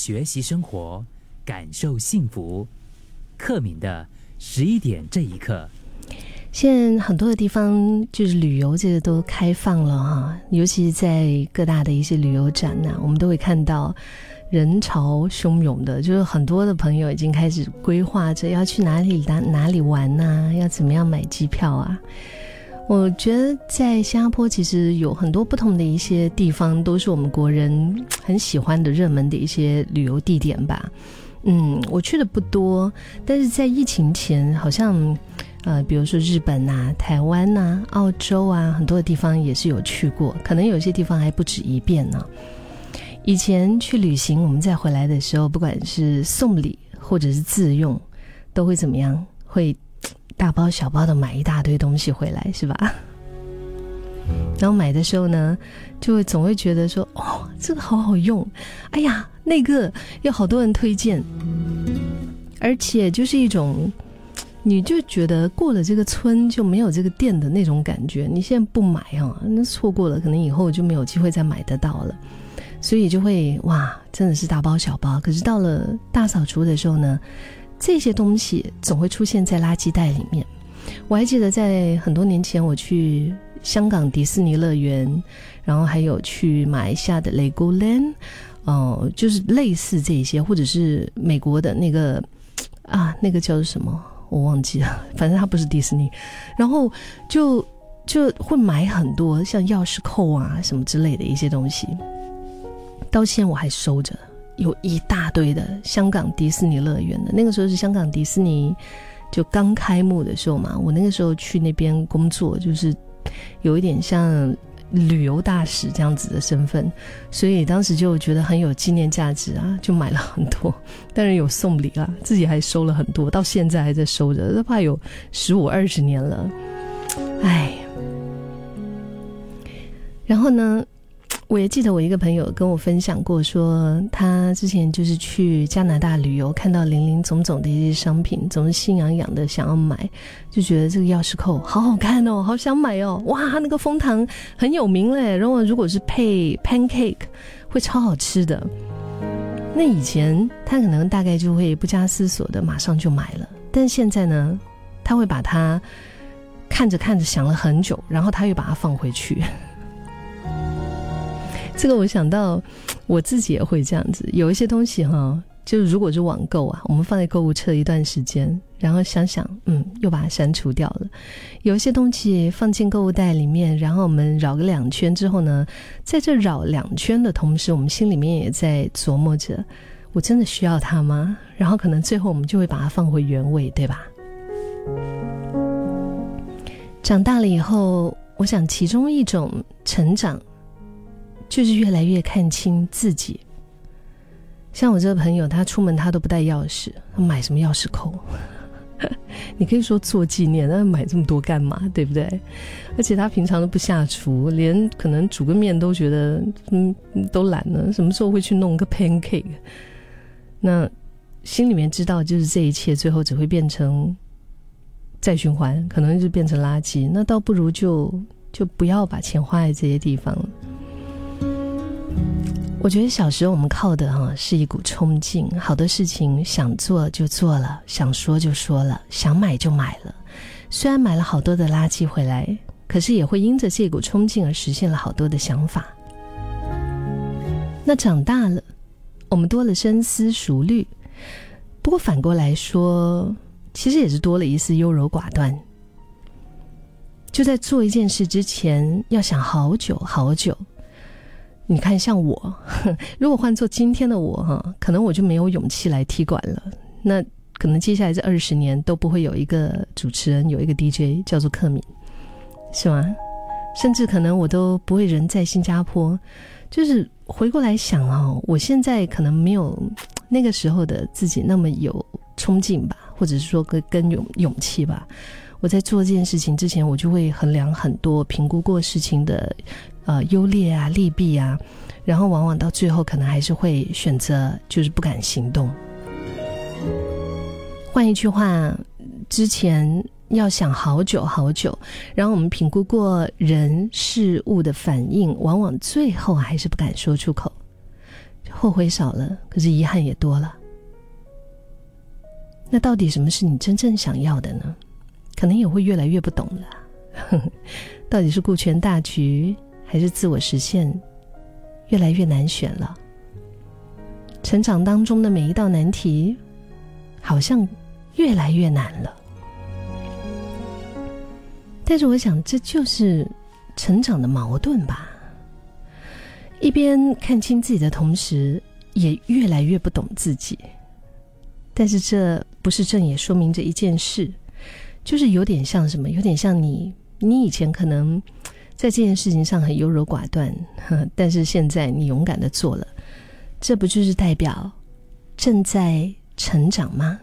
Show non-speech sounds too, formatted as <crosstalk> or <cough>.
学习生活，感受幸福。克敏的十一点这一刻，现在很多的地方就是旅游这个都开放了哈，尤其是在各大的一些旅游展呢，我们都会看到人潮汹涌的，就是很多的朋友已经开始规划着要去哪里哪哪里玩呐，要怎么样买机票啊。我觉得在新加坡其实有很多不同的一些地方，都是我们国人很喜欢的热门的一些旅游地点吧。嗯，我去的不多，但是在疫情前，好像呃，比如说日本呐、台湾呐、澳洲啊，很多的地方也是有去过，可能有些地方还不止一遍呢。以前去旅行，我们再回来的时候，不管是送礼或者是自用，都会怎么样？会。大包小包的买一大堆东西回来是吧？然后买的时候呢，就会总会觉得说：“哦，这个好好用，哎呀，那个有好多人推荐。”而且就是一种，你就觉得过了这个村就没有这个店的那种感觉。你现在不买啊，那错过了，可能以后就没有机会再买得到了。所以就会哇，真的是大包小包。可是到了大扫除的时候呢？这些东西总会出现在垃圾袋里面。我还记得在很多年前，我去香港迪士尼乐园，然后还有去马来西亚的 Legoland，哦，就是类似这些，或者是美国的那个啊，那个叫做什么，我忘记了，反正它不是迪士尼。然后就就会买很多像钥匙扣啊什么之类的一些东西，到现在我还收着。有一大堆的香港迪士尼乐园的，那个时候是香港迪士尼就刚开幕的时候嘛，我那个时候去那边工作，就是有一点像旅游大使这样子的身份，所以当时就觉得很有纪念价值啊，就买了很多，但是有送礼啊，自己还收了很多，到现在还在收着，都怕有十五二十年了，哎，然后呢？我也记得我一个朋友跟我分享过，说他之前就是去加拿大旅游，看到林林总总的一些商品，总是心痒痒的想要买，就觉得这个钥匙扣好好看哦，好想买哦，哇，那个蜂糖很有名嘞，然后如果是配 pancake 会超好吃的。那以前他可能大概就会不加思索的马上就买了，但现在呢，他会把它看着看着想了很久，然后他又把它放回去。这个我想到，我自己也会这样子。有一些东西哈，就是如果是网购啊，我们放在购物车一段时间，然后想想，嗯，又把它删除掉了。有一些东西放进购物袋里面，然后我们绕个两圈之后呢，在这绕两圈的同时，我们心里面也在琢磨着：我真的需要它吗？然后可能最后我们就会把它放回原位，对吧？长大了以后，我想其中一种成长。就是越来越看清自己。像我这个朋友，他出门他都不带钥匙，他买什么钥匙扣？<laughs> 你可以说做纪念，那买这么多干嘛？对不对？而且他平常都不下厨，连可能煮个面都觉得嗯都懒了。什么时候会去弄个 pancake？那心里面知道，就是这一切最后只会变成再循环，可能就变成垃圾。那倒不如就就不要把钱花在这些地方了。我觉得小时候我们靠的哈是一股冲劲，好多事情想做就做了，想说就说了，想买就买了。虽然买了好多的垃圾回来，可是也会因着这股冲劲而实现了好多的想法。那长大了，我们多了深思熟虑，不过反过来说，其实也是多了一丝优柔寡断。就在做一件事之前，要想好久好久。你看，像我，<laughs> 如果换做今天的我哈，可能我就没有勇气来踢馆了。那可能接下来这二十年都不会有一个主持人，有一个 DJ 叫做克敏，是吗？甚至可能我都不会人在新加坡。就是回过来想哦，我现在可能没有 <tsk> 那个时候的自己那么有冲劲吧，或者是说跟跟勇勇气吧。我在做这件事情之前，我就会衡量很多，评估过事情的。呃，优劣啊，利弊啊，然后往往到最后，可能还是会选择就是不敢行动。换一句话，之前要想好久好久，然后我们评估过人事物的反应，往往最后还是不敢说出口。后悔少了，可是遗憾也多了。那到底什么是你真正想要的呢？可能也会越来越不懂了。<laughs> 到底是顾全大局，还是自我实现？越来越难选了。成长当中的每一道难题，好像越来越难了。但是我想，这就是成长的矛盾吧。一边看清自己的同时，也越来越不懂自己。但是这不是正也说明着一件事，就是有点像什么？有点像你，你以前可能在这件事情上很优柔寡断，但是现在你勇敢的做了，这不就是代表正在成长吗？